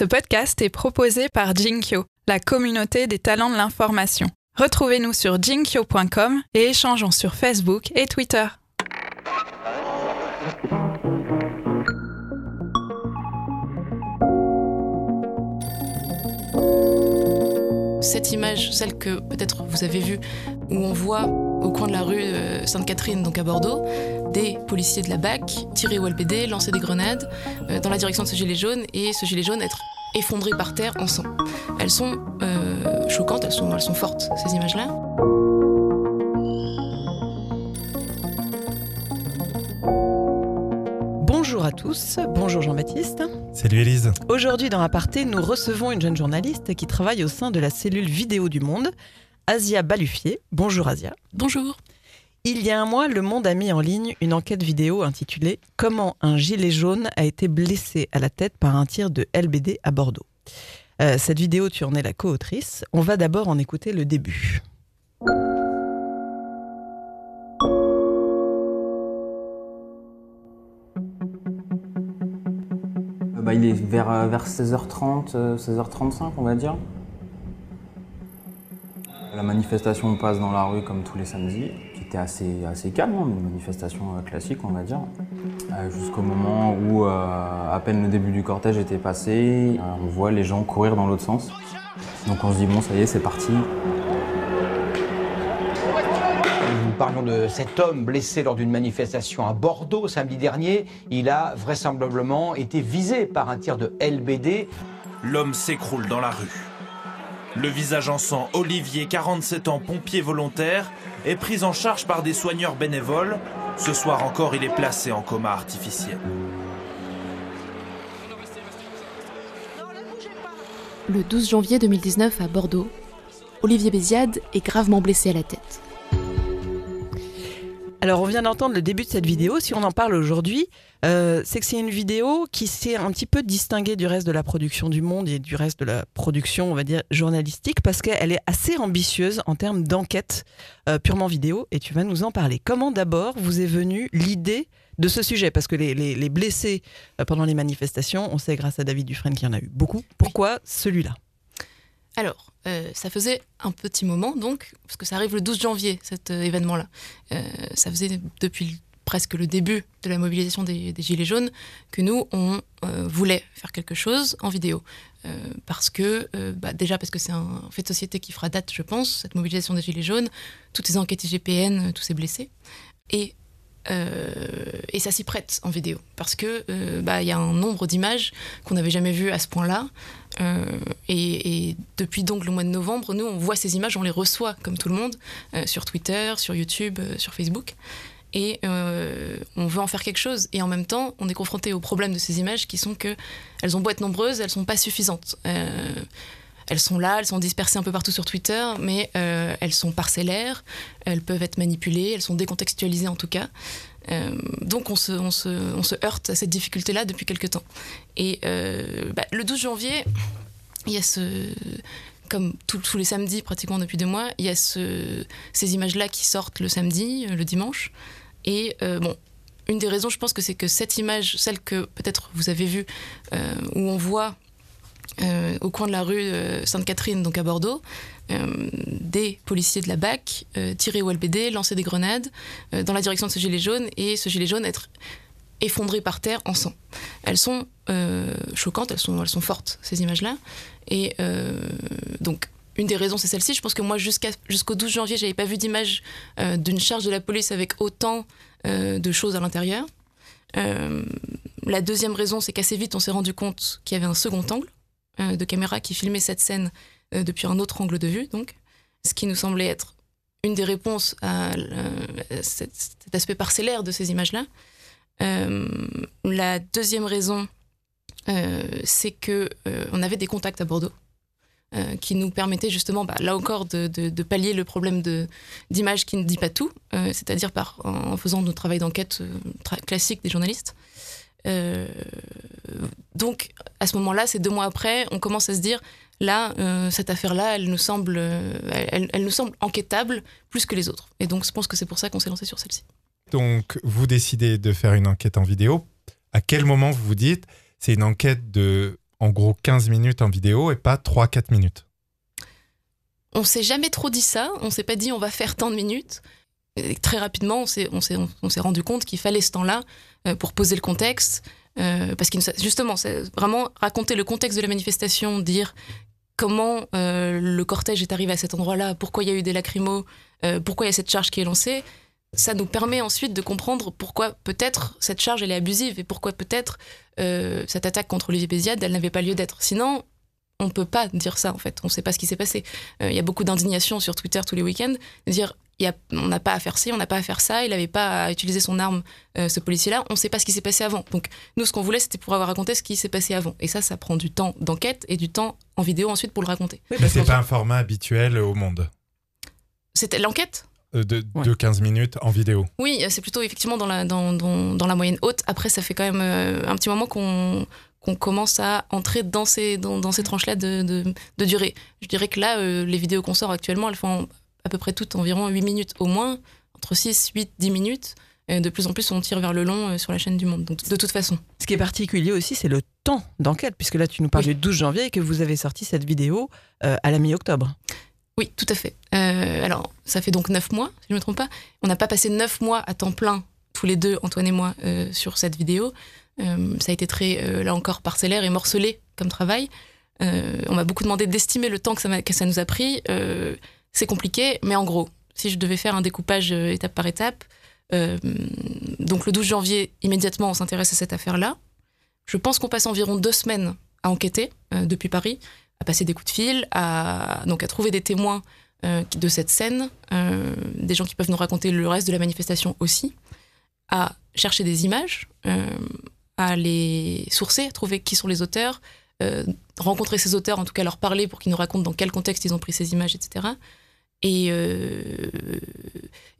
Ce podcast est proposé par Jinkyo, la communauté des talents de l'information. Retrouvez-nous sur jinkyo.com et échangeons sur Facebook et Twitter. Cette image, celle que peut-être vous avez vue, où on voit au coin de la rue euh, Sainte-Catherine, donc à Bordeaux, des policiers de la BAC tirer au LBD, lancer des grenades euh, dans la direction de ce gilet jaune et ce gilet jaune être effondré par terre en sang. Elles sont euh, choquantes, elles sont, elles sont fortes, ces images-là. Bonjour à tous, bonjour Jean-Baptiste. Salut Élise. Aujourd'hui dans Aparté, nous recevons une jeune journaliste qui travaille au sein de la cellule vidéo du Monde, Asia Balufier. Bonjour Asia. Bonjour. Il y a un mois, Le Monde a mis en ligne une enquête vidéo intitulée Comment un gilet jaune a été blessé à la tête par un tir de LBD à Bordeaux. Euh, cette vidéo, tu en es la co-autrice. On va d'abord en écouter le début. Bah, il est vers, euh, vers 16h30, euh, 16h35 on va dire. La manifestation passe dans la rue comme tous les samedis, qui était assez, assez calme, hein, une manifestation euh, classique on va dire. Euh, Jusqu'au moment où euh, à peine le début du cortège était passé, euh, on voit les gens courir dans l'autre sens. Donc on se dit bon ça y est c'est parti. Parlions de cet homme blessé lors d'une manifestation à Bordeaux samedi dernier. Il a vraisemblablement été visé par un tir de LBD. L'homme s'écroule dans la rue. Le visage en sang, Olivier, 47 ans, pompier volontaire, est pris en charge par des soigneurs bénévoles. Ce soir encore, il est placé en coma artificiel. Le 12 janvier 2019 à Bordeaux, Olivier Béziade est gravement blessé à la tête. Alors, on vient d'entendre le début de cette vidéo. Si on en parle aujourd'hui, euh, c'est que c'est une vidéo qui s'est un petit peu distinguée du reste de la production du monde et du reste de la production, on va dire, journalistique, parce qu'elle est assez ambitieuse en termes d'enquête euh, purement vidéo. Et tu vas nous en parler. Comment d'abord vous est venue l'idée de ce sujet? Parce que les, les- les blessés euh, pendant les manifestations, on sait grâce à David Dufresne qu'il y en a eu beaucoup. Pourquoi celui-là? Alors, euh, ça faisait un petit moment, donc, parce que ça arrive le 12 janvier, cet euh, événement-là. Euh, ça faisait depuis presque le début de la mobilisation des, Gilets jaunes que nous, on voulait faire quelque chose en vidéo. Parce que, bah, déjà parce que c'est un fait de société qui fera date, je pense, cette mobilisation des Gilets jaunes, toutes ces enquêtes IGPN, tous ces blessés. Et ça s'y prête en vidéo parce euh, bah, y a un nombre d'images qu'on n'avait jamais vues à ce point-là euh, et, depuis donc le mois de novembre, nous, on voit ces images, on les reçoit comme tout le monde euh, sur Twitter, sur YouTube, euh, sur Facebook. Et on veut en faire quelque chose. Et en même temps, on est confronté au problème de ces images qui sont que elles ont beau être nombreuses, elles sont pas suffisantes. Elles sont là, elles sont dispersées un peu partout sur Twitter, mais elles sont parcellaires, elles peuvent être manipulées, elles sont décontextualisées en tout cas. Euh, donc on se, on, se, on se heurte à cette difficulté-là depuis quelques temps. Et euh, bah, le 12 janvier, il y a ce... Comme tous- les samedis pratiquement depuis deux mois, il y a ce, ces images-là qui sortent le samedi, euh, le dimanche. Et bon, une des raisons, je pense que c'est que cette image, celle que peut-être vous avez vue, où on voit euh, au coin de la rue euh, Sainte-Catherine, donc à Bordeaux, euh, des policiers de la BAC tirer au LBD, lancer des grenades dans la direction de ce gilet jaune et ce gilet jaune être effondré par terre en sang. Elles sont choquantes, elles sont, elles sont fortes, ces images-là. Et donc, une des raisons, c'est celle-ci. Je pense que moi, jusqu'au 12 janvier, j'avais pas vu d'image d'une charge de la police avec autant de choses à l'intérieur. La deuxième raison, c'est qu'assez vite, on s'est rendu compte qu'il y avait un second angle de caméra qui filmait cette scène euh, depuis un autre angle de vue, donc, ce qui nous semblait être une des réponses à euh, cet, aspect parcellaire de ces images-là. Euh, la deuxième raison, euh, c'est que euh, on avait des contacts à Bordeaux euh, qui nous permettaient justement, bah, là encore, de, pallier le problème d'image qui ne dit pas tout, euh, c'est-à-dire en faisant notre travail d'enquête euh, classique des journalistes. Donc, à ce moment-là, c'est deux mois après, on commence à se dire, là, euh, cette affaire-là, elle nous semble, euh, elle, elle nous semble enquêtable plus que les autres. Et donc, je pense que c'est pour ça qu'on s'est lancé sur celle-ci. Donc, vous décidez de faire une enquête en vidéo. À quel moment vous vous dites, c'est une enquête de en gros 15 minutes en vidéo et pas 3-4 minutes? On s'est jamais trop dit ça, on s'est pas dit on va faire tant de minutes. Et très rapidement, s'est, on s'est rendu compte qu'il fallait ce temps-là euh, pour poser le contexte. Euh, parce nous- justement, c'est vraiment raconter le contexte de la manifestation, dire comment euh, le cortège est arrivé à cet endroit-là, pourquoi il y a eu des lacrymos, euh, pourquoi il y a cette charge qui est lancée. Ça nous permet ensuite de comprendre pourquoi peut-être cette charge elle est abusive et pourquoi peut-être euh, cette attaque contre Olivier Béziade elle n'avait pas lieu d'être. Sinon, on peut pas dire ça en fait. On ne sait pas ce qui s'est passé. Il y a beaucoup d'indignation sur Twitter tous les week-ends dire y a- on n'a pas à faire ci, on n'a pas à faire ça, il n'avait pas à utiliser son arme, euh, ce policier-là, on ne sait pas ce qui s'est passé avant. Donc nous, ce qu'on voulait, c'était pouvoir raconter ce qui s'est passé avant. Et ça, ça prend du temps d'enquête et du temps en vidéo ensuite pour le raconter. Mais c'est pas un format habituel au monde C'était l'enquête? Euh, de, Ouais. de 15 minutes en vidéo. Oui, c'est plutôt effectivement dans la, dans, dans, dans la moyenne haute. Après, ça fait quand même euh, un petit moment qu'on qu'on commence à entrer dans ces, dans, dans ces tranches-là de, de, de durée. Je dirais que là, euh, les vidéos qu'on sort actuellement, elles font à peu près toutes environ 8 minutes au moins, entre 6, 8, 10 minutes. Et de plus en plus, on tire vers le long euh, sur la chaîne du monde. Donc, de toute façon. Ce qui est particulier aussi, c'est le temps d'enquête, puisque là, tu nous parles Oui. du 12 janvier et que vous avez sorti cette vidéo euh, à la mi-octobre. Oui, tout à fait. Euh, alors, ça fait donc 9 mois, si je ne me trompe pas. On n'a pas passé 9 mois à temps plein, tous les deux, Antoine et moi, euh, sur cette vidéo. Ça a été très, là encore, parcellaire et morcelé comme travail. On m'a beaucoup demandé d'estimer le temps que ça, que ça nous a pris. C'est compliqué, mais en gros, si je devais faire un découpage euh, étape par étape, euh, donc le 12 janvier, immédiatement, on s'intéresse à cette affaire-là. Je pense qu'on passe environ deux semaines à enquêter euh, depuis Paris, à passer des coups de fil, à, donc à trouver des témoins de cette scène, des gens qui peuvent nous raconter le reste de la manifestation aussi, à chercher des images, à les sourcer, à trouver qui sont les auteurs, rencontrer ces auteurs, en tout cas leur parler pour qu'ils nous racontent dans quel contexte ils ont pris ces images, etc. Et, euh,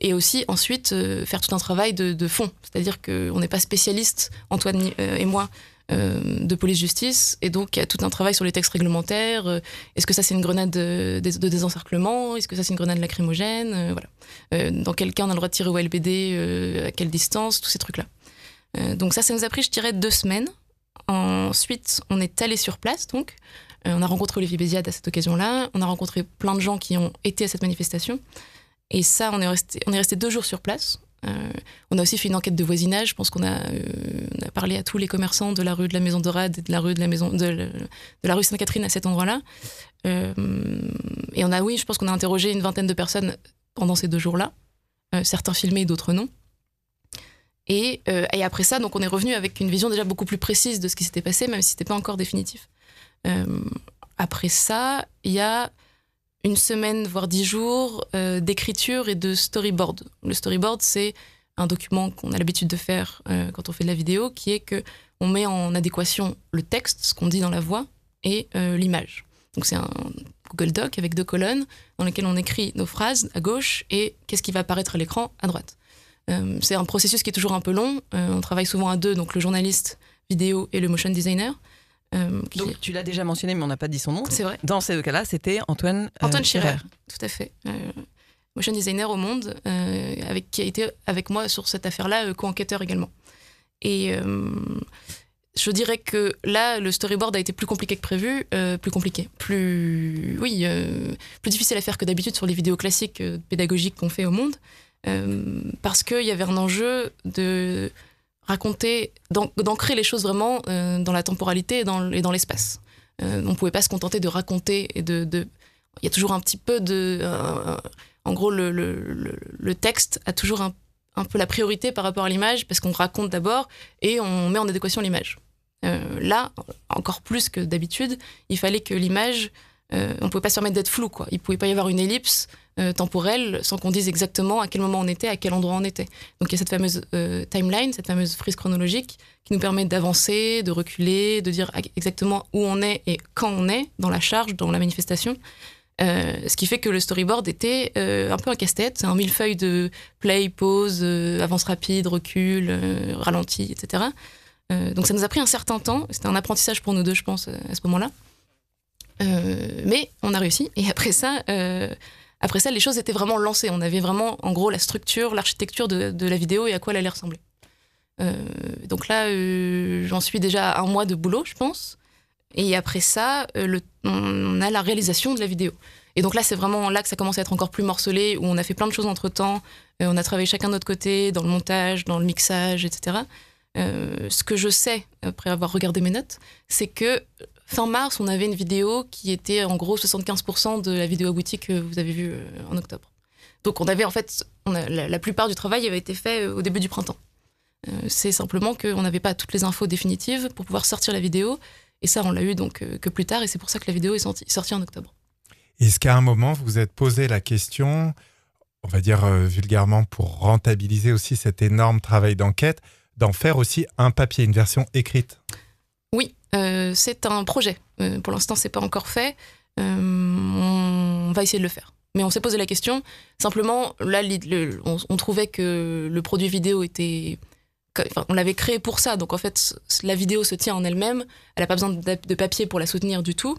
et aussi ensuite euh, faire tout un travail de, de fond, c'est-à-dire qu'on n'est pas spécialiste, Antoine euh, et moi, euh, de police-justice, et donc il y a tout un travail sur les textes réglementaires. euh, Est-ce que ça c'est une grenade de, désencerclement? Est-ce que ça c'est une grenade lacrymogène? Voilà. Dans quel cas on a le droit de tirer au LBD À quelle distance? Tous ces trucs-là. Donc ça, ça nous a pris, je dirais, deux semaines. Ensuite, on est allé sur place, donc. Euh, on a rencontré Olivier Béziade à cette occasion-là. On a rencontré plein de gens qui ont été à cette manifestation. Et ça, on est resté, deux jours sur place. Euh, on a aussi fait une enquête de voisinage. Je pense qu'on a, euh, parlé à tous les commerçants de la rue de la Maison Dorade et de la rue de la Maison de, de la rue Sainte-Catherine à cet endroit-là. Et on a, oui, je pense qu'on a interrogé une vingtaine de personnes pendant ces deux jours-là. Certains filmés, d'autres non. Et, euh, et après ça, donc on est revenu avec une vision déjà beaucoup plus précise de ce qui s'était passé, même si c'était pas encore définitif. Euh, après ça, il y a une semaine, voire dix jours euh, d'écriture et de storyboard. Le storyboard, c'est un document qu'on a l'habitude de faire quand on fait de la vidéo, qui est que on met en adéquation le texte, ce qu'on dit dans la voix, et l'image. Donc c'est un Google Doc avec deux colonnes dans lesquelles on écrit nos phrases à gauche et qu'est-ce qui va apparaître à l'écran à droite. Euh, c'est un processus qui est toujours un peu long. Euh, on travaille souvent à deux, donc le journaliste vidéo et le motion designer. Euh, qui- Donc, tu l'as déjà mentionné, mais on n'a pas dit son nom. c'est vrai. Dans ces deux cas-là, c'était Antoine, euh, Antoine Schirer, Scherer. tout à fait. Euh, motion designer au monde, avec, qui a été avec moi sur cette affaire-là, co-enquêteur également. Et je dirais que là, le storyboard a été plus compliqué que prévu, plus compliqué, plus oui, plus difficile à faire que d'habitude sur les vidéos classiques pédagogiques qu'on fait au monde, euh, parce qu'il y avait un enjeu de raconter, d'an- d'ancrer les choses vraiment euh, dans la temporalité et dans, l'espace. Euh, on pouvait pas se contenter de raconter et de, il y a toujours un petit peu de, en gros, le, texte a toujours un, peu la priorité par rapport à l'image parce qu'on raconte d'abord et on met en adéquation l'image. Là, encore plus que d'habitude, il fallait que l'image, euh, on pouvait pas se permettre d'être flou, quoi. Il pouvait pas y avoir une ellipse euh, temporelle sans qu'on dise exactement à quel moment on était, à quel endroit on était. Donc il y a cette fameuse euh, timeline, cette fameuse frise chronologique qui nous permet d'avancer, de reculer, de dire exactement où on est et quand on est dans la charge, dans la manifestation. Ce qui fait que le storyboard était un peu un casse-tête, un millefeuille de play, pause, avance rapide, recul, ralenti, etc. Donc ça nous a pris un certain temps, c'était un apprentissage pour nous deux, je pense, à ce moment-là. Euh, mais on a réussi, et après ça, euh, après ça, les choses étaient vraiment lancées. On avait vraiment, en gros, la structure, l'architecture de, la vidéo et à quoi elle allait ressembler. Euh, donc là, j'en suis déjà à un mois de boulot, je pense. Et après ça, on a la réalisation de la vidéo. Et donc là, c'est vraiment là que ça commence à être encore plus morcelé, où on a fait plein de choses entre temps. on a travaillé chacun de notre côté, dans le montage, dans le mixage, etc. ce que je sais, après avoir regardé mes notes, c'est que fin mars, on avait une vidéo qui était en gros 75% de la vidéo aboutie que vous avez vue en octobre. Donc on avait en fait, la, plupart du travail avait été fait au début du printemps. Euh, c'est simplement qu'on n'avait pas toutes les infos définitives pour pouvoir sortir la vidéo. Et ça, on l'a eu donc euh, que plus tard. Et c'est pour ça que la vidéo est sortie, en octobre. Est-ce qu'à un moment, vous vous êtes posé la question, on va dire euh, vulgairement, pour rentabiliser aussi cet énorme travail d'enquête, d'en faire aussi un papier, une version écrite? Oui, c'est un projet. pour l'instant, c'est pas encore fait. on va essayer de le faire. Mais on s'est posé la question. Simplement, là, on, trouvait que le produit vidéo était on l'avait créé pour ça. Donc en fait, la vidéo se tient en elle-même. Elle n'a pas besoin de, papier pour la soutenir du tout.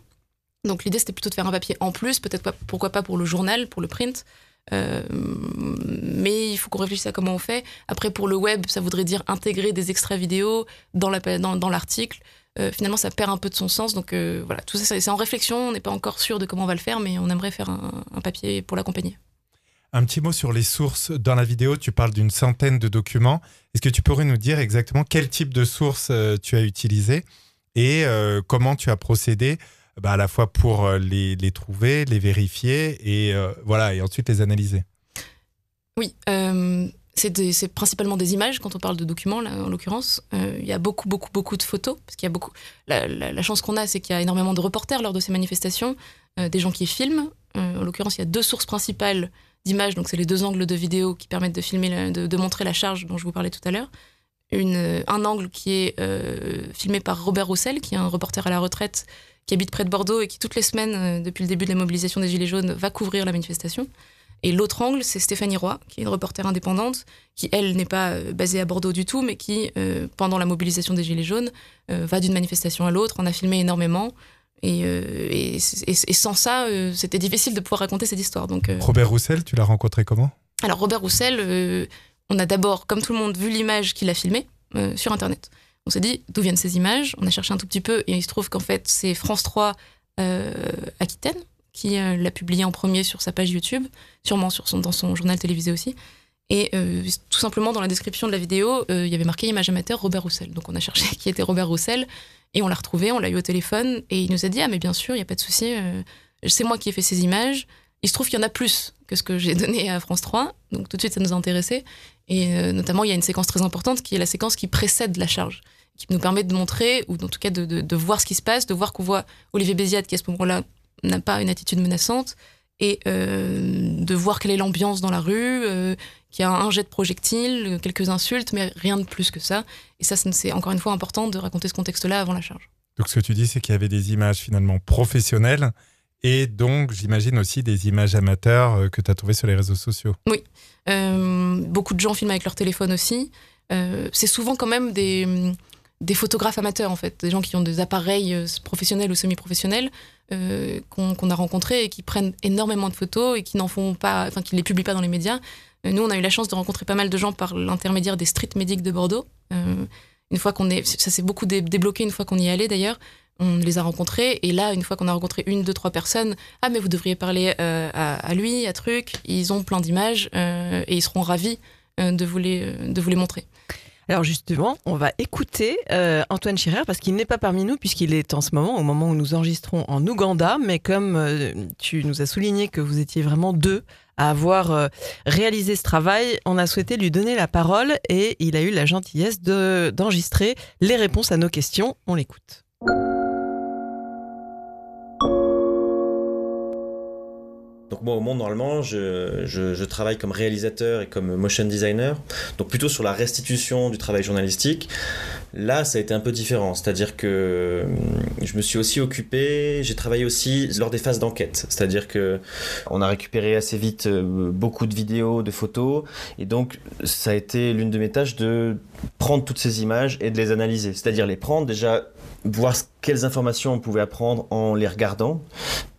Donc l'idée, c'était plutôt de faire un papier en plus, peut-être pourquoi pas pour le journal, pour le print. Euh, mais il faut qu'on réfléchisse à comment on fait. Après, pour le web, ça voudrait dire intégrer des extraits vidéo dans l'article. Euh, finalement, ça perd un peu de son sens. Donc euh, voilà, tout ça, c'est en réflexion. On n'est pas encore sûr de comment on va le faire, mais on aimerait faire un papier pour l'accompagner. Un petit mot sur les sources. Dans la vidéo, tu parles d'une centaine de documents. Est-ce que tu pourrais nous dire exactement quel type de sources euh, tu as utilisé et euh, comment tu as procédé bah, à la fois pour euh, les, trouver, les vérifier et, voilà, et ensuite les analyser? Oui, c'est principalement des images quand on parle de documents, en l'occurrence. Il y a beaucoup, beaucoup, beaucoup de photos. Parce qu'il y a beaucoup... La, chance qu'on a, c'est qu'il y a énormément de reporters lors de ces manifestations, des gens qui filment. en l'occurrence, il y a deux sources principales d'images, donc c'est les deux angles de vidéo qui permettent de, filmer, de, montrer la charge dont je vous parlais tout à l'heure. Un angle qui est euh, filmé par Robert Roussel, qui est un reporter à la retraite qui habite près de Bordeaux et qui toutes les semaines, euh, depuis le début de la mobilisation des Gilets jaunes, va couvrir la manifestation. Et l'autre angle, c'est Stéphanie Roy, qui est une reporter indépendante, qui, elle, n'est pas euh, basée à Bordeaux du tout, mais qui, pendant la mobilisation des Gilets jaunes, va d'une manifestation à l'autre, en a filmé énormément, euh, et, sans ça, euh, c'était difficile de pouvoir raconter cette histoire. Donc, euh, Robert Roussel, tu l'as rencontré comment? Alors Robert Roussel, on a d'abord, comme tout le monde, vu l'image qu'il a filmée sur Internet. On s'est dit d'où viennent ces images? On a cherché un tout petit peu et il se trouve qu'en fait c'est France 3 Aquitaine qui l'a publié en premier sur sa page YouTube, sûrement sur son, dans son journal télévisé aussi. Et tout simplement dans la description de la vidéo, il y avait marqué image amateur Robert Roussel. Donc on a cherché qui était Robert Roussel. Et on l'a retrouvé, on l'a eu au téléphone, et il nous a dit Ah, mais bien sûr, il n'y a pas de souci, euh, c'est moi qui ai fait ces images. Il se trouve qu'il y en a plus que ce que j'ai donné à France 3, donc tout de suite ça nous a intéressés. Et euh, notamment, il y a une séquence très importante qui est la séquence qui précède la charge, qui nous permet de montrer, ou en tout cas de, de, voir ce qui se passe, de voir qu'on voit Olivier Béziade qui à ce moment-là n'a pas une attitude menaçante, et euh, de voir quelle est l'ambiance dans la rue, euh, qu'il y a un jet de projectiles, quelques insultes, mais rien de plus que ça. Et ça, c'est encore une fois important de raconter ce contexte-là avant la charge. Donc ce que tu dis, c'est qu'il y avait des images finalement professionnelles et donc j'imagine aussi des images amateurs euh, que tu as trouvées sur les réseaux sociaux. Oui, beaucoup de gens filment avec leur téléphone aussi. c'est souvent quand même des des photographes amateurs en fait, des gens qui ont des appareils euh, professionnels ou semi-professionnels euh, qu'on a rencontrés et qui prennent énormément de photos et qui n'en font pas, enfin qui les publient pas dans les médias. Euh, nous, on a eu la chance de rencontrer pas mal de gens par l'intermédiaire des street medics de Bordeaux. une fois qu'on est, ça s'est beaucoup débloqué une fois qu'on y allé d'ailleurs. On les a rencontrés et là, une fois qu'on a rencontré une, deux, trois personnes, ah mais vous devriez parler à, à, lui, à truc. Ils ont plein d'images et ils seront ravis de vous les, de vous les montrer. Alors justement, on va écouter euh, Antoine Chirer parce qu'il n'est pas parmi nous puisqu'il est en ce moment, au moment où nous enregistrons en Ouganda, mais comme euh, tu nous as souligné que vous étiez vraiment deux à avoir euh, réalisé ce travail, on a souhaité lui donner la parole et il a eu la gentillesse d'enregistrer les réponses à nos questions. On l'écoute. Donc moi au monde normalement je, travaille comme réalisateur et comme motion designer, donc plutôt sur la restitution du travail journalistique. Là ça a été un peu différent, c'est-à-dire que hum, je me suis aussi occupé, j'ai travaillé aussi lors des phases d'enquête, c'est-à-dire que on a récupéré assez vite euh, beaucoup de vidéos, de photos, et donc ça a été l'une de mes tâches de prendre toutes ces images et de les analyser, c'est-à-dire les prendre déjà voir quelles informations on pouvait apprendre en les regardant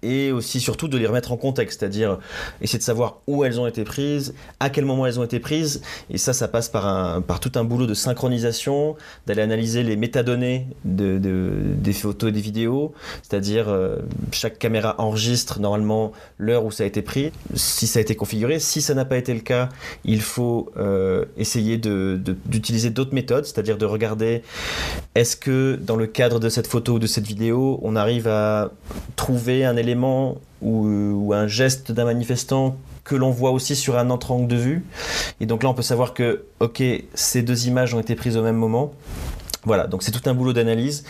et aussi surtout de les remettre en contexte, c'est-à-dire essayer de savoir où elles ont été prises, à quel moment elles ont été prises, et ça, ça passe par, un, par tout un boulot de synchronisation, d'aller analyser les métadonnées de, des photos et des vidéos, c'est-à-dire euh, chaque caméra enregistre normalement l'heure où ça a été pris, si ça a été configuré, si ça n'a pas été le cas, il faut euh, essayer d'utiliser d'autres méthodes, c'est-à-dire de regarder est-ce que dans le cadre de cette photo de cette vidéo, on arrive à trouver un élément ou, un geste d'un manifestant que l'on voit aussi sur un autre angle de vue. Et donc là, on peut savoir que, ok, ces deux images ont été prises au même moment. Voilà, donc c'est tout un boulot d'analyse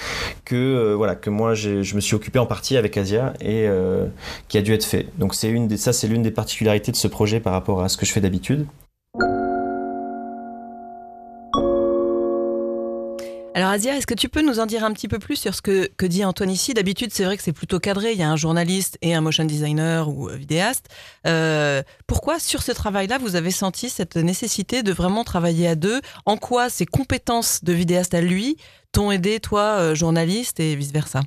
que euh, voilà que moi je me suis occupé en partie avec Asia et euh, qui a dû être fait. Donc c'est une des, ça c'est l'une des particularités de ce projet par rapport à ce que je fais d'habitude. Alors Asia, est-ce que tu peux nous en dire un petit peu plus sur ce que, dit Antoine ici D'habitude, c'est vrai que c'est plutôt cadré. Il y a un journaliste et un motion designer ou euh, vidéaste. Euh, pourquoi sur ce travail-là, vous avez senti cette nécessité de vraiment travailler à deux? En quoi ces compétences de vidéaste à lui t'ont aidé, toi, euh, journaliste, et vice-versa?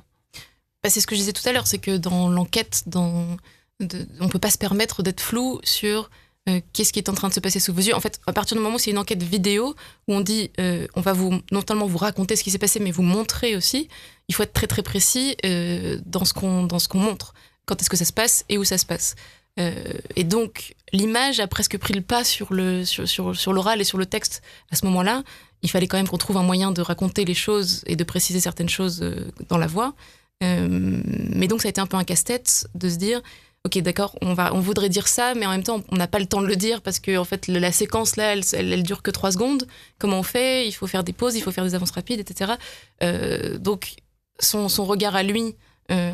Bah, C'est ce que je disais tout à l'heure, c'est que dans l'enquête, on ne peut pas se permettre d'être flou sur euh, qu'est-ce qui est en train de se passer sous vos yeux. En fait, à partir du moment où c'est une enquête vidéo, où on dit, euh, on va non seulement vous raconter ce qui s'est passé, mais vous montrer aussi, il faut être très très précis euh, dans ce qu'on dans montre. Quand est-ce que ça se passe et où ça se passe. et donc, l'image a presque pris le pas sur le sur, sur, sur l'oral et sur le texte à ce moment-là. Il fallait quand même qu'on trouve un moyen de raconter les choses et de préciser certaines choses dans la voix. mais donc, ça a été un peu un casse-tête de se dire ok d'accord on va on voudrait dire ça mais en même temps on n'a pas le temps de le dire parce que en fait la séquence là elle, elle, dure que trois secondes. Comment on fait? Il faut faire des pauses il faut faire des avances rapides etc euh, donc son, regard à lui euh,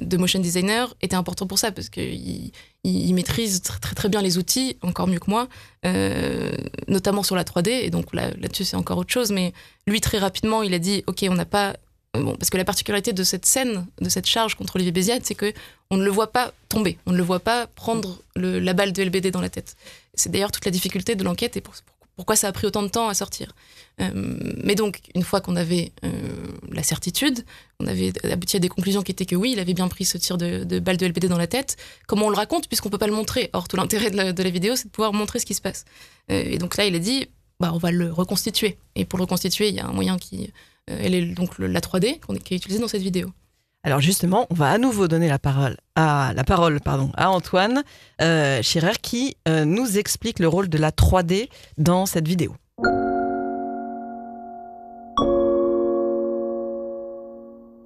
de motion designer était important pour ça parce qu'il il, maîtrise très, très bien les outils encore mieux que moi euh, notamment sur la 3D et donc là là-dessus c'est encore autre chose. Mais lui très rapidement il a dit ok on n'a pas Parce que la particularité de cette scène, de cette charge contre Olivier Béziade, c'est que on ne le voit pas tomber, on ne le voit pas prendre la balle de LBD dans la tête. C'est d'ailleurs toute la difficulté de l'enquête et pourquoi ça a pris autant de temps à sortir. Euh, mais donc, une fois qu'on avait euh, la certitude, on avait abouti à des conclusions qui étaient que oui, il avait bien pris ce tir de, balle de LBD dans la tête. Comment on le raconte, puisqu'on peut pas le montrer Or, tout l'intérêt de, la, vidéo, c'est de pouvoir montrer ce qui se passe. Euh, et donc là, il a dit, bah, on va le reconstituer. Et pour le reconstituer, il y a un moyen qui elle est donc la 3D qu'on qui est utilisée dans cette vidéo. Alors justement, on va à nouveau donner la parole à, la parole, pardon, à Antoine euh, Schirer qui euh, nous explique le rôle de la 3D dans cette vidéo.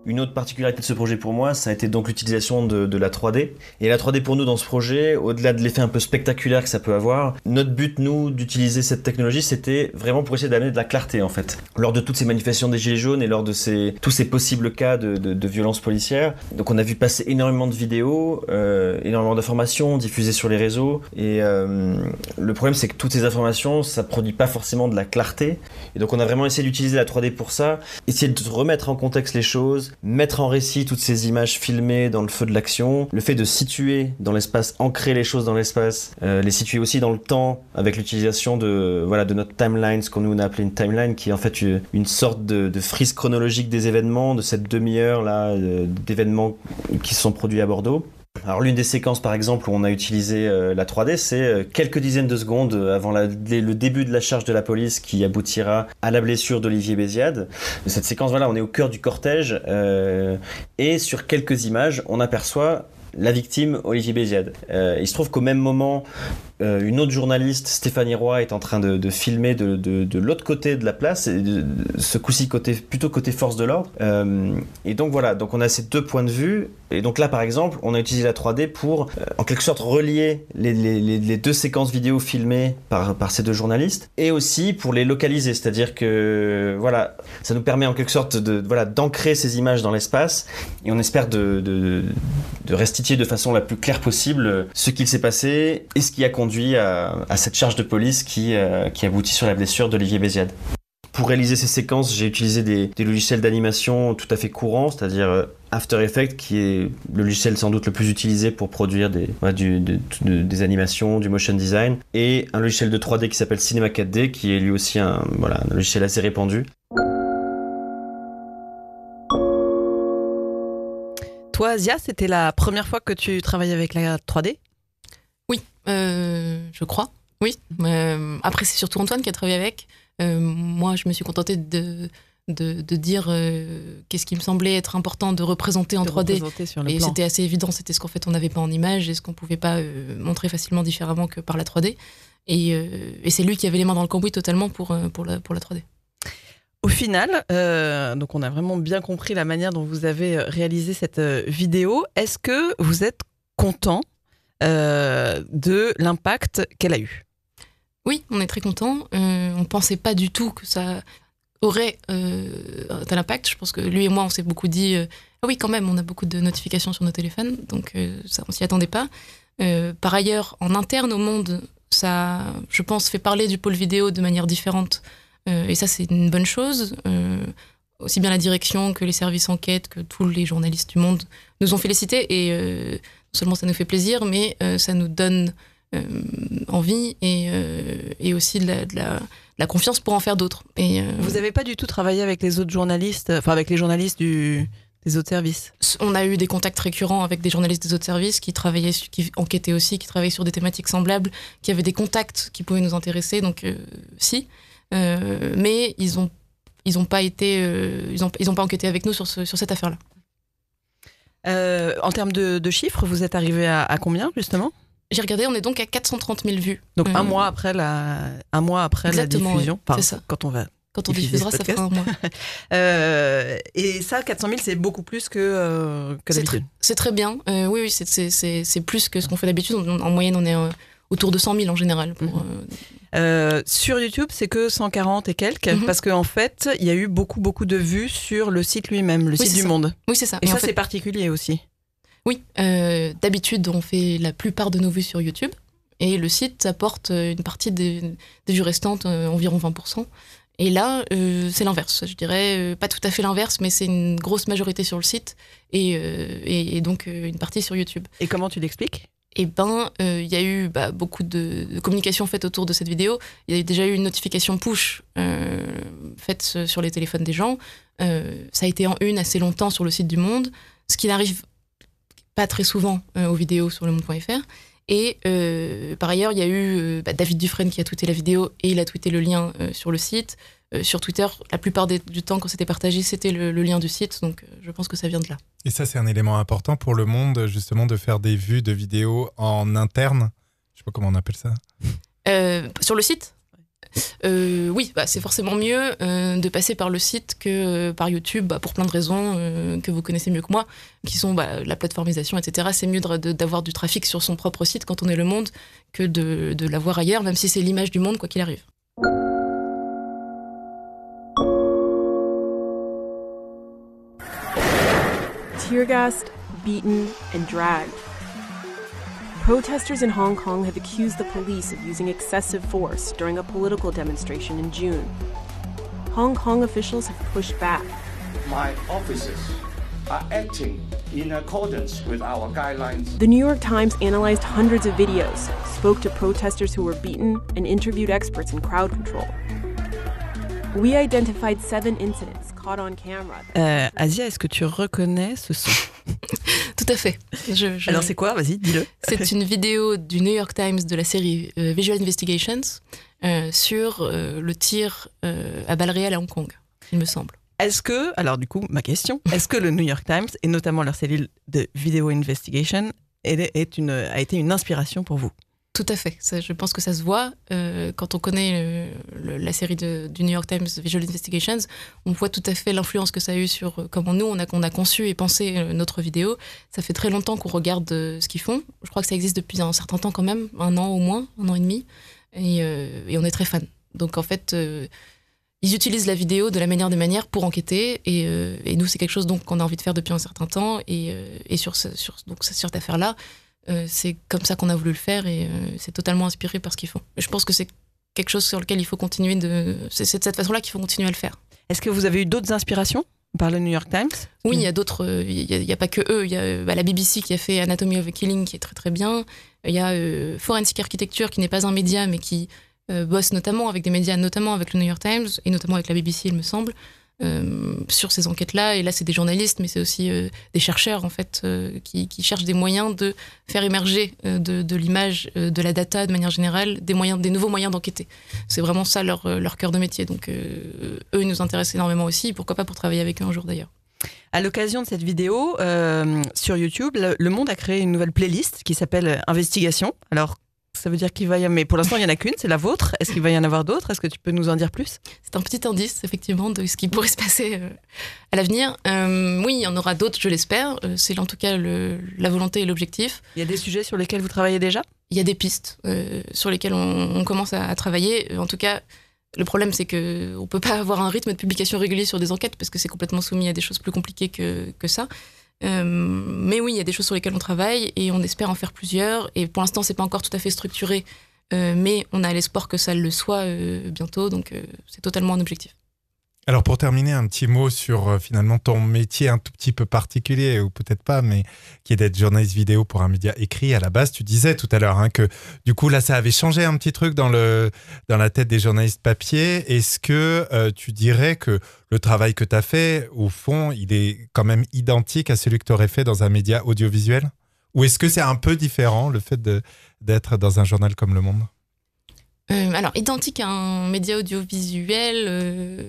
Une autre particularité de ce projet pour moi, ça a été donc l'utilisation de, la 3D. Et la 3D pour nous dans ce projet, au-delà de l'effet un peu spectaculaire que ça peut avoir, notre but, nous, d'utiliser cette technologie, c'était vraiment pour essayer d'amener de la clarté en fait. Lors de toutes ces manifestations des Gilets jaunes et lors de ces, tous ces possibles cas de, de, violences policières, donc on a vu passer énormément de vidéos, euh, énormément d'informations diffusées sur les réseaux. Et euh, le problème, c'est que toutes ces informations, ça produit pas forcément de la clarté. Et donc on a vraiment essayé d'utiliser la 3D pour ça, essayer de remettre en contexte les choses, mettre en récit toutes ces images filmées dans le feu de l'action, le fait de situer dans l'espace, ancrer les choses dans l'espace, euh, les situer aussi dans le temps avec l'utilisation de voilà de notre timeline, ce qu'on nous a appelé une timeline, qui est en fait une, sorte de, frise chronologique des événements, de cette demi-heure là euh, d'événements qui se sont produits à Bordeaux. Alors l'une des séquences par exemple où on a utilisé euh, la 3D, c'est euh, quelques dizaines de secondes avant le début de la charge de la police qui aboutira à la blessure d'Olivier Béziade. Cette séquence, voilà, on est au cœur du cortège euh, et sur quelques images, on aperçoit la victime, Olivier Béziade. il se trouve qu'au même moment, une autre journaliste, Stéphanie Roy, est en train de, filmer de, l'autre côté de la place, ce coup-ci côté, plutôt côté force de l'ordre. et donc voilà, donc on a ces deux points de vue. Et donc là, par exemple, on a utilisé la 3D pour, euh, en quelque sorte, relier les, deux séquences vidéo filmées par, ces deux journalistes, et aussi pour les localiser, c'est-à-dire que, voilà, ça nous permet en quelque sorte de, voilà, d'ancrer ces images dans l'espace, et on espère de, de, de, restituer de façon la plus claire possible ce qu'il s'est passé et ce qui a conduit à, à cette charge de police qui, euh, qui aboutit sur la blessure d'Olivier Béziade. Pour réaliser ces séquences, j'ai utilisé des, logiciels d'animation tout à fait courants, c'est-à-dire euh, After Effects, qui est le logiciel sans doute le plus utilisé pour produire des, des animations, du motion design, et un logiciel de 3D qui s'appelle Cinema 4D, qui est lui aussi un, voilà, un logiciel assez répandu. Toi, Asia, c'était la première fois que tu travaillais avec la 3D Oui, euh, je crois. Oui. Euh, après, c'est surtout Antoine qui a travaillé avec. Euh, moi, je me suis contentée de, de, de dire qu'est-ce qui me semblait être important de représenter en de 3D. représenter sur le Et c'était assez évident, c'était ce qu'en fait on n'avait pas en image et ce qu'on pouvait pas montrer facilement différemment que par la 3D. Et, et c'est lui qui avait les mains dans le cambouis totalement pour, pour, la, pour la 3D. Au final, euh, donc on a vraiment bien compris la manière dont vous avez réalisé cette vidéo. Est-ce que vous êtes content euh, de l'impact qu'elle a eu Oui, on est très content. On pensait pas du tout que ça aurait euh, un impact. Je pense que lui et moi, on s'est beaucoup dit euh, ah oui, quand même, on a beaucoup de notifications sur nos téléphones, donc euh, ça, on s'y attendait pas. Par ailleurs, en interne au monde, ça, je pense, fait parler du pôle vidéo de manière différente. Et ça, c'est une bonne chose. Aussi bien la direction que les services enquête, que tous les journalistes du monde nous ont félicités. Et seulement ça nous fait plaisir, mais euh, ça nous donne euh, envie et, euh, et aussi de la, de la- de la confiance pour en faire d'autres. Et euh, Vous n'avez pas du tout travaillé avec les autres journalistes, enfin avec les journalistes du, des autres services? On a eu des contacts récurrents avec des journalistes des autres services qui travaillaient, qui enquêtaient aussi, qui travaillaient sur des thématiques semblables, qui avaient des contacts qui pouvaient nous intéresser. Donc euh, si, Euh, mais ils ont ils ont pas été, ils ont ils ont pas enquêté avec nous sur ce, sur cette affaire-là. Euh, En termes de, de chiffres, vous êtes arrivé à, à combien justement? J'ai regardé, on est donc à 430 000 vues. Donc un mois après la, un mois après Exactement, la diffusion. Enfin, c'est ça. Quand on va. Quand on diffuser diffusera, ça fera un mois. Euh, et ça, 400 000, c'est beaucoup plus que, euh, que C'est d'habitude. C'est très bien. Euh, oui, oui, c'est- plus que ce qu'on fait d'habitude. En, en moyenne, on est autour de 100 000 en général. Pour, Mhm. euh, Euh, sur YouTube, c'est que 140 et quelques, Mhm. parce qu'en fait, il y a eu beaucoup, beaucoup de vues sur le site lui-même, le Oui, site du ça. Monde. Oui, c'est ça. Et, Et en ça, fait- c'est particulier aussi. Oui, euh, d'habitude, on fait la plupart de nos vues sur YouTube. Et le site apporte une partie des, des vues restantes, euh, environ 20%. Et là, euh, c'est l'inverse. Je dirais euh, pas tout à fait l'inverse, mais c'est une grosse majorité sur le site et, euh, et, et donc euh, une partie sur YouTube. Et comment tu l'expliques? Et ben, euh, il y a eu bah, beaucoup de, de communication faite autour de cette vidéo. Il y a déjà eu une notification push euh, faite sur les téléphones des gens. Euh, ça a été en une assez longtemps sur le site du Monde, ce qui n'arrive pas très souvent aux vidéos sur le monde.fr. Et par ailleurs, il y a eu bah, David Dufresne qui a tweeté la vidéo et il a tweeté le lien sur le site. Euh, sur Twitter, la plupart des- du temps, quand c'était partagé, c'était le, le lien du site. Donc, euh, je pense que ça vient de là. Et ça, c'est un élément important pour le monde, justement, de faire des vues de vidéos en interne. Je sais pas comment on appelle ça. Euh, sur le site? Euh, Oui, bah, c'est forcément mieux euh, de passer par le site que euh, par YouTube, bah, pour plein de raisons que vous connaissez mieux que moi, qui sont bah, la plateformisation, etc. C'est mieux d'avoir du trafic sur son propre site quand on est le monde que de, de l'avoir ailleurs, même si c'est l'image du monde, quoi qu'il arrive. Tear gassed, beaten, and dragged. Protesters in Hong Kong have accused the police of using excessive force during a political demonstration in June. Hong Kong officials have pushed back. my officers are acting in accordance with our guidelines. The New York Times analyzed hundreds of videos, spoke to protesters who were beaten, and interviewed experts in crowd control. We identified seven incidents caught on camera. Euh, Asia, est-ce que tu reconnais ce son? Tout à fait. Je- je- Alors, c'est quoi? Vas-y, dis-le. C'est une vidéo du New York Times de la série euh, Visual Investigations euh, sur euh, le tir euh, à balles réelles à Hong Kong, il me semble. Est-ce que, alors du coup, ma question, est-ce que le New York Times, et notamment leur cellule de Video Investigation, est, est une, a été une inspiration pour vous? Tout à fait. Je pense que ça se voit euh, quand on connaît euh, la série de- du New York Times Visual Investigations. On voit tout à fait l'influence que ça a eu sur euh, comment nous on a, on a conçu et pensé notre vidéo. Ça fait très longtemps qu'on regarde ce qu'ils font. Je crois que ça existe depuis un certain temps quand même, un an au moins, un an et demi, et, on est très fan. Donc en fait. ils utilisent la vidéo de la manière des manières pour enquêter et, nous c'est quelque chose qu'on a envie de faire depuis un certain temps et, sur, donc, sur cette affaire là c'est comme ça qu'on a voulu le faire et euh, c'est totalement inspiré par ce qu'ils font. Je pense que c'est quelque chose sur lequel il faut continuer de. C'est de cette façon-là qu'il faut continuer à le faire. Est-ce que vous avez eu d'autres inspirations par le New York Times? Oui, il y a d'autres. euh, Il n'y a, pas que eux. Il y a euh, bah, la BBC qui a fait Anatomy of a Killing qui est très très bien. Il y a euh, Forensic Architecture qui n'est pas un média mais qui euh, bosse notamment avec des médias, notamment avec le New York Times et notamment avec la BBC, il me semble. Euh, sur ces enquêtes-là. Et là, c'est des journalistes, mais c'est aussi euh, des chercheurs, en fait, euh, qui, qui cherchent des moyens de faire émerger de, l'image, de la data de manière générale, des, moyens, des nouveaux moyens d'enquêter. C'est vraiment ça leur, leur cœur de métier. Donc, eux, ils nous intéressent énormément aussi. Pourquoi pas pour travailler avec eux un jour d'ailleurs. À l'occasion de cette vidéo, sur YouTube, Le Monde a créé une nouvelle playlist qui s'appelle Investigation. Alors, ça veut dire qu'il va y avoir... Mais pour l'instant, il n'y en a qu'une, c'est la vôtre. Est-ce qu'il va y en avoir d'autres? Est-ce que tu peux nous en dire plus? C'est un petit indice, effectivement, de ce qui pourrait se passer euh, à l'avenir. Euh, oui, il y en aura d'autres, je l'espère. Euh, c'est en tout cas le- la volonté et l'objectif. Il y a des sujets sur lesquels vous travaillez déjà? Il y a des pistes euh, sur lesquelles on, on commence à, à travailler. En tout cas, le problème, c'est que on peut pas avoir un rythme de publication régulier sur des enquêtes parce que c'est complètement soumis à des choses plus compliquées que, que ça. Euh, mais oui, il y a des choses sur lesquelles on travaille et on espère en faire plusieurs. Et pour l'instant, c'est pas encore tout à fait structuré, euh, mais on a l'espoir que ça le soit euh, bientôt. Donc, c'est totalement un objectif. Alors pour terminer, un petit mot sur euh, finalement ton métier un tout petit peu particulier, ou peut-être pas, mais qui est d'être journaliste vidéo pour un média écrit. À la base, tu disais tout à l'heure hein, que du coup là, ça avait changé un petit truc dans, le, la tête des journalistes papier. Est-ce que euh, tu dirais que le travail que tu as fait, au fond, il est quand même identique à celui que tu aurais fait dans un média audiovisuel? Ou est-ce que c'est un peu différent le fait d'être dans un journal comme Le Monde? Euh, alors, identique à un média audiovisuel, euh,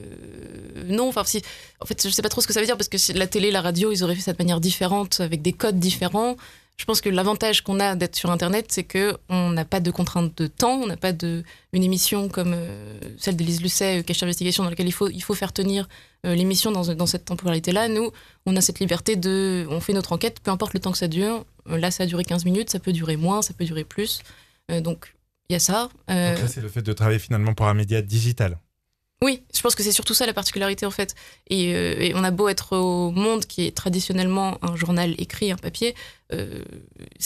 non. Enfin, si, en fait, je sais pas trop ce que ça veut dire parce que la télé, la radio, ils auraient fait ça de manière différente, avec des codes différents. Je pense que l'avantage qu'on a d'être sur Internet, c'est que on n'a pas de contraintes de temps, on n'a pas de une émission comme euh, celle d'Élise Lucet, euh, Cache Investigation, dans laquelle il faut il faut faire tenir euh, l'émission dans, dans cette temporalité-là. Nous, on a cette liberté de, on fait notre enquête, peu importe le temps que ça dure. Là, ça a duré 15 minutes, ça peut durer moins, ça peut durer plus. Donc, il y a ça. Euh, Donc là, c'est le fait de travailler finalement pour un média digital. oui, je pense que c'est surtout ça la particularité en fait. Et, euh, et on a beau être au Monde, qui est traditionnellement un journal écrit, un papier, euh,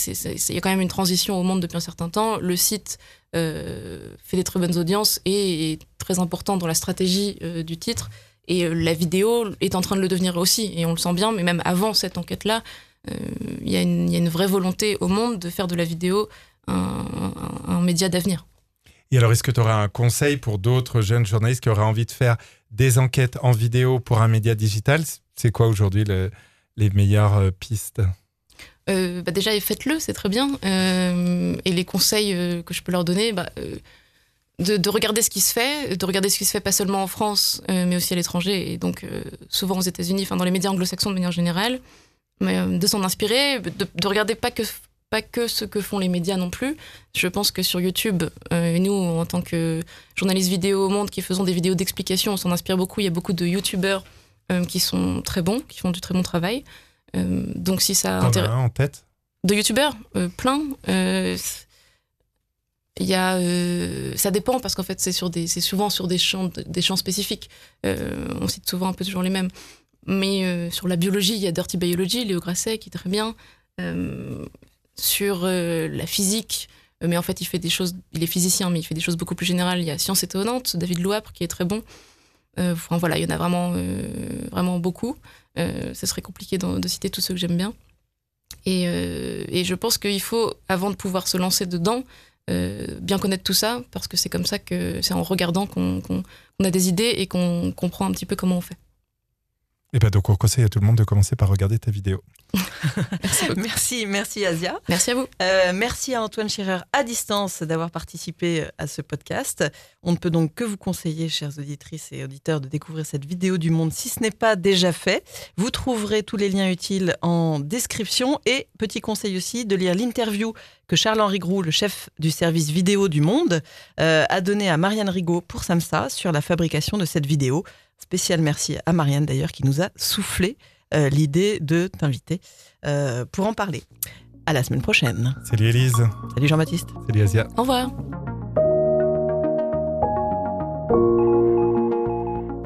il y a quand même une transition au Monde depuis un certain temps. Le site euh, fait des très bonnes audiences et est très important dans la stratégie du titre. Et la vidéo est en train de le devenir aussi, et on le sent bien. Mais même avant cette enquête-là, y, il y a une vraie volonté au Monde de faire de la vidéo un, un- un média d'avenir. Et alors, est-ce que tu aurais un conseil pour d'autres jeunes journalistes qui auraient envie de faire des enquêtes en vidéo pour un média digital? C'est quoi aujourd'hui le- les meilleures euh, pistes? Euh, bah déjà, faites-le, c'est très bien. Euh, et les conseils que je peux leur donner, bah, de, de regarder ce qui se fait, de regarder ce qui se fait pas seulement en France, mais aussi à l'étranger, et donc souvent aux États-Unis, enfin dans les médias anglo-saxons de manière générale, mais de s'en inspirer, de, de regarder pas que pas que ce que font les médias non plus. Je pense que sur YouTube, euh, et nous, en tant que journalistes vidéo au monde qui faisons des vidéos d'explication, on s'en inspire beaucoup. Il y a beaucoup de YouTubeurs euh, qui sont très bons, qui font du très bon travail. Euh, donc si ça T'en as intéresse un en tête? De youtubeurs euh, plein il y a ça dépend parce qu'en fait c'est sur des c'est souvent sur des champs des champs spécifiques on cite souvent un peu toujours les mêmes mais sur la biologie il y a Dirty Biology Léo Grasset qui est très bien Euh, sur euh, la physique. Euh, mais en fait il fait des choses il est physicien mais il fait des choses beaucoup plus générales. Il y a Science étonnante David Louapre qui est très bon. Euh, enfin voilà il y en a vraiment vraiment beaucoup. Ce serait compliqué de, de citer tous ceux que j'aime bien. Et, je pense qu'il faut, avant de pouvoir se lancer dedans, bien connaître tout ça, parce que c'est comme ça que c'est en regardant qu'on a des idées et qu'on comprend un petit peu comment on fait. Et ben donc on conseille à tout le monde de commencer par regarder ta vidéo. Merci, merci Asia. Merci à vous. Euh, merci à Antoine Schirer à distance d'avoir participé à ce podcast. On ne peut donc que vous conseiller, chères auditrices et auditeurs, de découvrir cette vidéo du monde si ce n'est pas déjà fait. Vous trouverez tous les liens utiles en description et petit conseil aussi de lire l'interview que Charles-Henri Groux, le chef du service vidéo du monde, euh, a donné à Marianne Rigaud pour Samsa sur la fabrication de cette vidéo. Spécial merci à Marianne d'ailleurs qui nous a soufflé euh, l'idée de t'inviter euh, pour en parler. À la semaine prochaine. Salut Élise. Salut Jean-Baptiste. Salut Asia. Au revoir.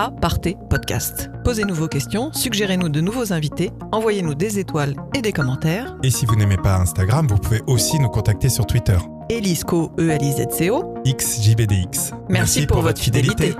Aparté Podcast. Posez-nous vos questions, suggérez-nous de nouveaux invités, envoyez-nous des étoiles et des commentaires. Et si vous n'aimez pas Instagram, vous pouvez aussi nous contacter sur Twitter. Elisco, E-L-I-Z-C-O. XJBDX. Merci, pour, votre fidélité.